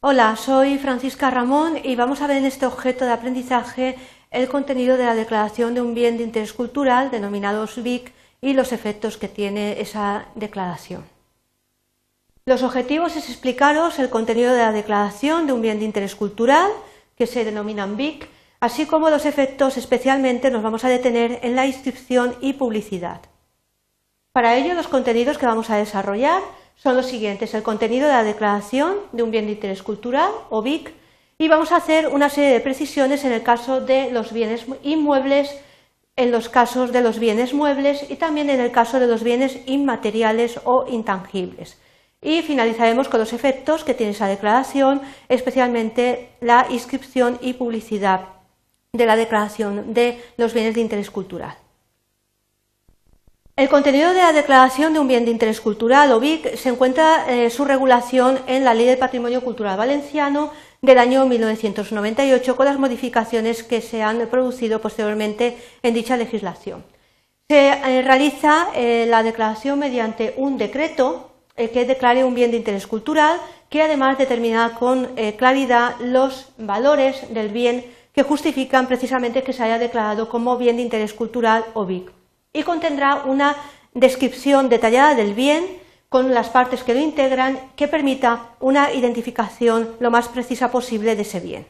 Hola, soy Francisca Ramón y vamos a ver en este objeto de aprendizaje el contenido de la declaración de un bien de interés cultural denominado SBIC y los efectos que tiene esa declaración. Los objetivos es explicaros el contenido de la declaración de un bien de interés cultural, que se denominan BIC, así como los efectos especialmente nos vamos a detener en la inscripción y publicidad. Para ello, los contenidos que vamos a desarrollar son los siguientes. El contenido de la declaración de un bien de interés cultural, o BIC, y vamos a hacer una serie de precisiones en el caso de los bienes inmuebles, en los casos de los bienes muebles y también en el caso de los bienes inmateriales o intangibles. Y finalizaremos con los efectos que tiene esa declaración, especialmente la inscripción y publicidad de la declaración de los bienes de interés cultural. El contenido de la declaración de un bien de interés cultural o BIC se encuentra eh, su regulación en la Ley del Patrimonio Cultural Valenciano del año 1998 con las modificaciones que se han producido posteriormente en dicha legislación. Se eh, realiza eh, la declaración mediante un decreto que declare un bien de interés cultural que además determina con claridad los valores del bien que justifican precisamente que se haya declarado como bien de interés cultural o BIC y contendrá una descripción detallada del bien con las partes que lo integran que permita una identificación lo más precisa posible de ese bien.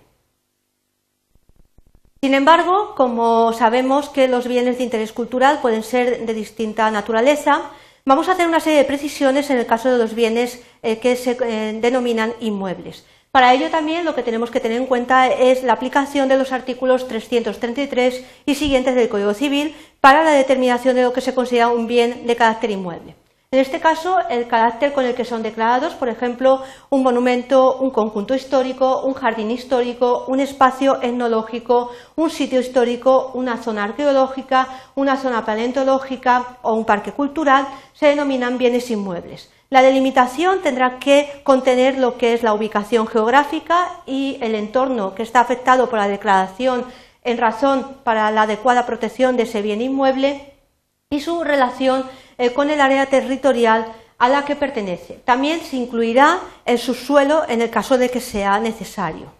Sin embargo, como sabemos que los bienes de interés cultural pueden ser de distinta naturaleza, vamos a hacer una serie de precisiones en el caso de los bienes eh, que se eh, denominan inmuebles. Para ello también lo que tenemos que tener en cuenta es la aplicación de los artículos 333 y siguientes del Código Civil para la determinación de lo que se considera un bien de carácter inmueble. En este caso, el carácter con el que son declarados, por ejemplo, un monumento, un conjunto histórico, un jardín histórico, un espacio etnológico, un sitio histórico, una zona arqueológica, una zona paleontológica o un parque cultural, se denominan bienes inmuebles. La delimitación tendrá que contener lo que es la ubicación geográfica y el entorno que está afectado por la declaración en razón para la adecuada protección de ese bien inmueble y su relación eh, con el área territorial a la que pertenece. También se incluirá el subsuelo en el caso de que sea necesario.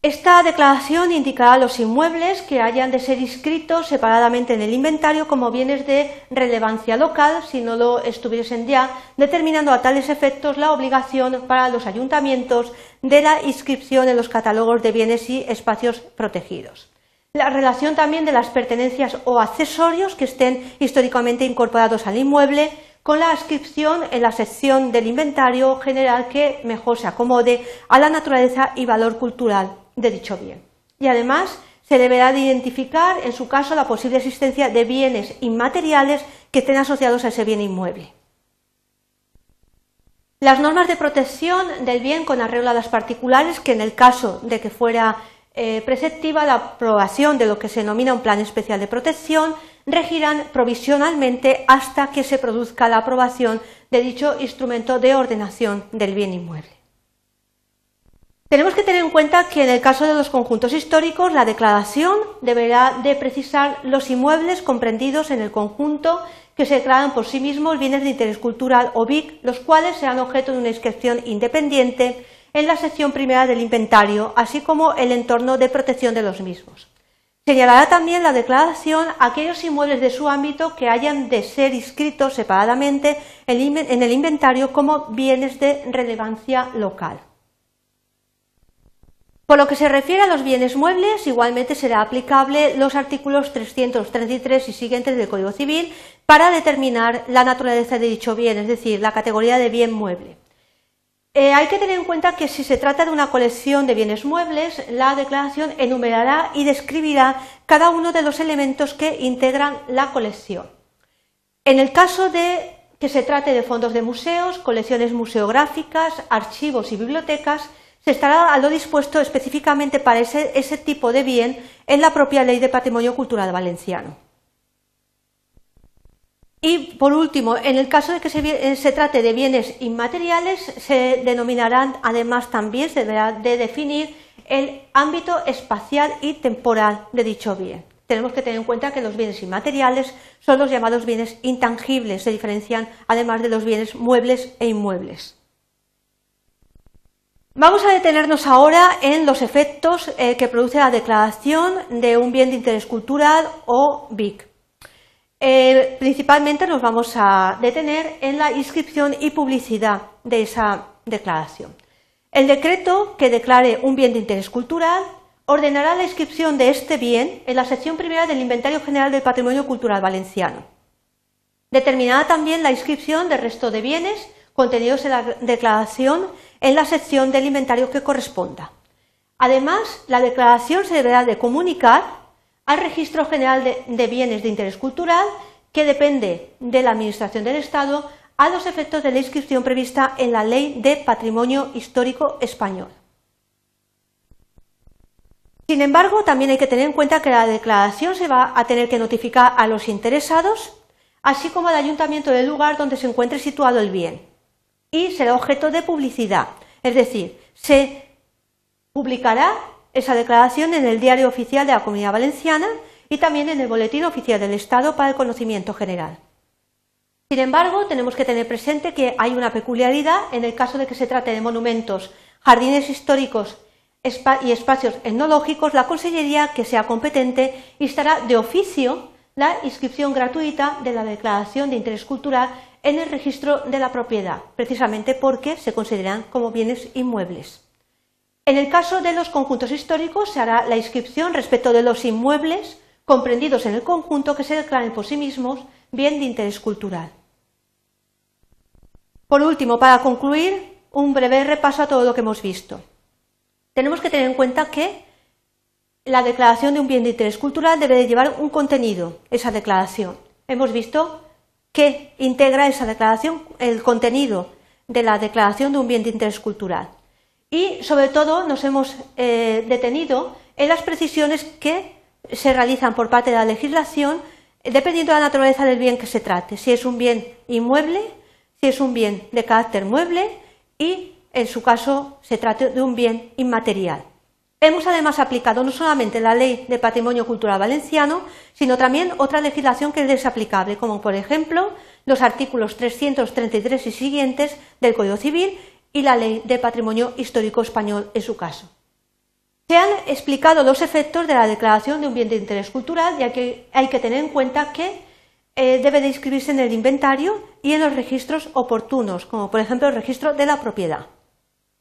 Esta declaración indicará los inmuebles que hayan de ser inscritos separadamente en el inventario como bienes de relevancia local, si no lo estuviesen ya, determinando a tales efectos la obligación para los ayuntamientos de la inscripción en los catálogos de bienes y espacios protegidos. La relación también de las pertenencias o accesorios que estén históricamente incorporados al inmueble con la inscripción en la sección del inventario general que mejor se acomode a la naturaleza y valor cultural de dicho bien. Y además se deberá de identificar en su caso la posible existencia de bienes inmateriales que estén asociados a ese bien inmueble. Las normas de protección del bien con arreglo a las particulares, que en el caso de que fuera eh, preceptiva la aprobación de lo que se denomina un plan especial de protección regirán provisionalmente hasta que se produzca la aprobación de dicho instrumento de ordenación del bien inmueble. Tenemos que tener en cuenta que en el caso de los conjuntos históricos la declaración deberá de precisar los inmuebles comprendidos en el conjunto que se declaran por sí mismos bienes de interés cultural o BIC, los cuales serán objeto de una inscripción independiente en la sección primera del inventario, así como el entorno de protección de los mismos. Señalará también la declaración aquellos inmuebles de su ámbito que hayan de ser inscritos separadamente en el inventario como bienes de relevancia local. Por lo que se refiere a los bienes muebles, igualmente será aplicable los artículos 333 y siguientes del Código Civil para determinar la naturaleza de dicho bien, es decir, la categoría de bien mueble. Eh, hay que tener en cuenta que si se trata de una colección de bienes muebles, la declaración enumerará y describirá cada uno de los elementos que integran la colección. En el caso de que se trate de fondos de museos, colecciones museográficas, archivos y bibliotecas, se estará a lo dispuesto específicamente para ese tipo de bien en la propia Ley de Patrimonio Cultural Valenciano. Y por último, en el caso de que se, eh, trate de bienes inmateriales, se denominarán, además también se deberá de definir el ámbito espacial y temporal de dicho bien. Tenemos que tener en cuenta que los bienes inmateriales son los llamados bienes intangibles, se diferencian además de los bienes muebles e inmuebles. Vamos a detenernos ahora en los efectos eh, que produce la declaración de un bien de interés cultural o BIC. Eh, principalmente nos vamos a detener en la inscripción y publicidad de esa declaración. El decreto que declare un bien de interés cultural ordenará la inscripción de este bien en la sección primera del Inventario General del Patrimonio Cultural Valenciano. Determinará también la inscripción del resto de bienes contenidos en la declaración en la sección del inventario que corresponda. Además, la declaración se deberá de comunicar al Registro General de, Bienes de Interés Cultural, que depende de la Administración del Estado, a los efectos de la inscripción prevista en la Ley de Patrimonio Histórico Español. Sin embargo, también hay que tener en cuenta que la declaración se va a tener que notificar a los interesados, así como al ayuntamiento del lugar donde se encuentre situado el bien y será objeto de publicidad. Es decir, se publicará esa declaración en el Diario Oficial de la Comunidad Valenciana y también en el Boletín Oficial del Estado para el conocimiento general. Sin embargo, tenemos que tener presente que hay una peculiaridad en el caso de que se trate de monumentos, jardines históricos y espacios etnológicos, la Consellería que sea competente instará de oficio la inscripción gratuita de la declaración de interés cultural en el registro de la propiedad, precisamente porque se consideran como bienes inmuebles. En el caso de los conjuntos históricos se hará la inscripción respecto de los inmuebles comprendidos en el conjunto que se declaren por sí mismos bien de interés cultural. Por último, para concluir, un breve repaso a todo lo que hemos visto. Tenemos que tener en cuenta que la declaración de un bien de interés cultural debe de llevar un contenido, esa declaración. Hemos visto que integra esa declaración, el contenido de la declaración de un bien de interés cultural. Y sobre todo nos hemos eh, detenido en las precisiones que se realizan por parte de la legislación dependiendo de la naturaleza del bien que se trate, si es un bien inmueble, si es un bien de carácter mueble y, en su caso, se trate de un bien inmaterial. Hemos además aplicado no solamente la Ley de Patrimonio Cultural Valenciano, sino también otra legislación que es desaplicable, como por ejemplo los artículos 333 y siguientes del Código Civil y la Ley de Patrimonio Histórico Español en su caso. Se han explicado los efectos de la declaración de un bien de interés cultural, ya que hay que tener en cuenta que eh, debe de inscribirse en el inventario y en los registros oportunos, como por ejemplo el registro de la propiedad.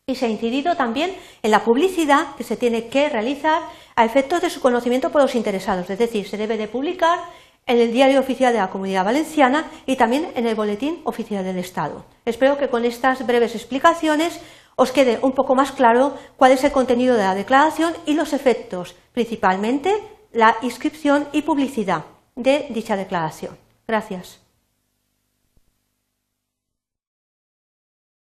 Y se ha incidido también en la publicidad que se tiene que realizar a efectos de su conocimiento por los interesados, es decir, se debe de publicar en el Diario Oficial de la Comunidad Valenciana y también en el Boletín Oficial del Estado. Espero que con estas breves explicaciones os quede un poco más claro cuál es el contenido de la declaración y los efectos, principalmente la inscripción y publicidad de dicha declaración. Gracias.